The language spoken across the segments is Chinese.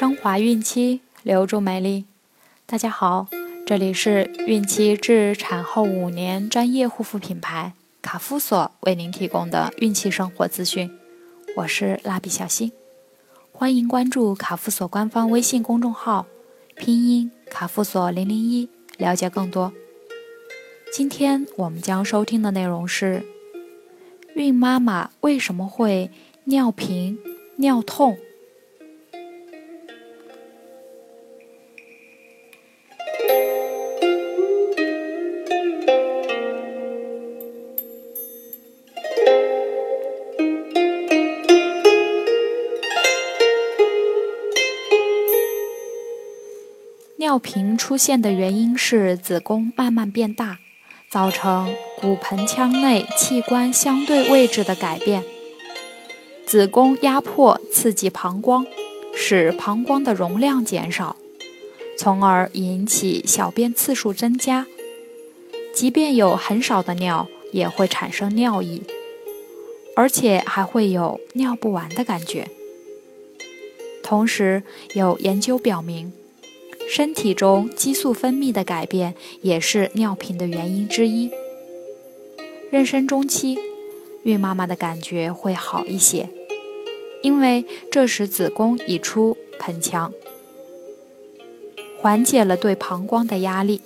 升华孕期，留住美丽。大家好，这里是孕期至产后五年专业护肤品牌卡夫索为您提供的孕期生活资讯。我是蜡笔小新，欢迎关注卡夫索官方微信公众号，拼音卡夫索零零一，了解更多。今天我们将收听的内容是：孕妈妈为什么会尿频、尿痛？尿频出现的原因是子宫慢慢变大，造成骨盆腔内器官相对位置的改变。子宫压迫刺激膀胱，使膀胱的容量减少，从而引起小便次数增加。即便有很少的尿，也会产生尿意，而且还会有尿不完的感觉。同时，有研究表明。身体中激素分泌的改变也是尿频的原因之一。妊娠中期，孕妈妈的感觉会好一些，因为这时子宫已出盆腔，缓解了对膀胱的压力。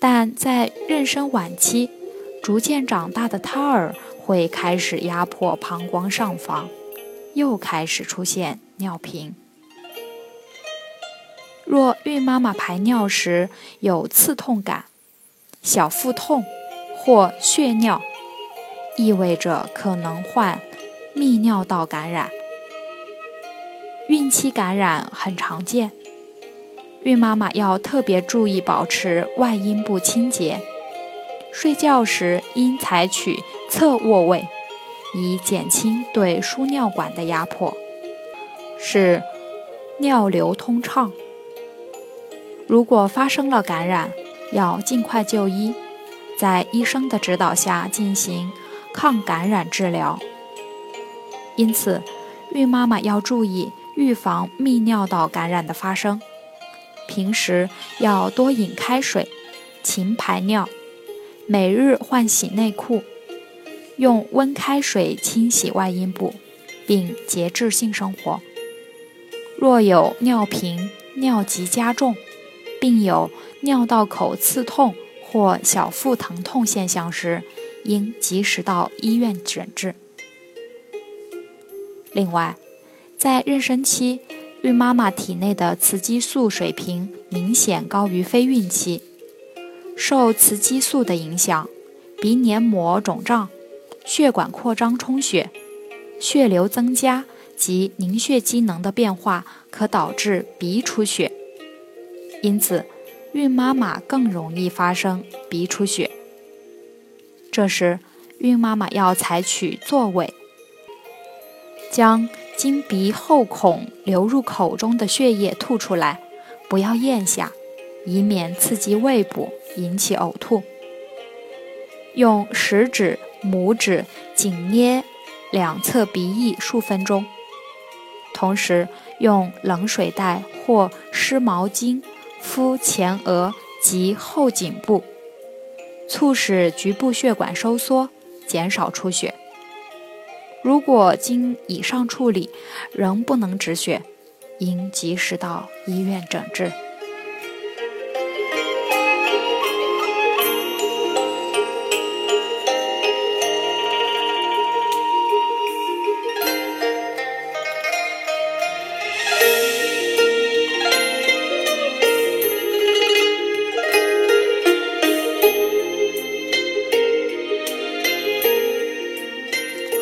但在妊娠晚期，逐渐长大的胎儿会开始压迫膀胱上方，又开始出现尿频。若孕妈妈排尿时有刺痛感、小腹痛或血尿，意味着可能患泌尿道感染。孕期感染很常见，孕妈妈要特别注意保持外阴部清洁。睡觉时应采取侧卧位，以减轻对输尿管的压迫，使尿流通畅。如果发生了感染，要尽快就医，在医生的指导下进行抗感染治疗。因此，孕妈妈要注意预防泌尿道感染的发生。平时要多饮开水，勤排尿，每日换洗内裤，用温开水清洗外阴部，并节制性生活。若有尿频、尿急加重，并有尿道口刺痛或小腹疼痛现象时，应及时到医院诊治。另外，在妊娠期，孕妈妈体内的雌激素水平明显高于非孕期，受雌激素的影响，鼻黏膜肿胀、血管扩张充血、血流增加及凝血机能的变化，可导致鼻出血。因此，孕妈妈更容易发生鼻出血。这时，孕妈妈要采取坐位，将经鼻后孔流入口中的血液吐出来，不要咽下，以免刺激胃部引起呕吐。用食指、拇指紧捏两侧鼻翼数分钟，同时用冷水袋或湿毛巾。敷前额及后颈部，促使局部血管收缩，减少出血。如果经以上处理仍不能止血，应及时到医院诊治。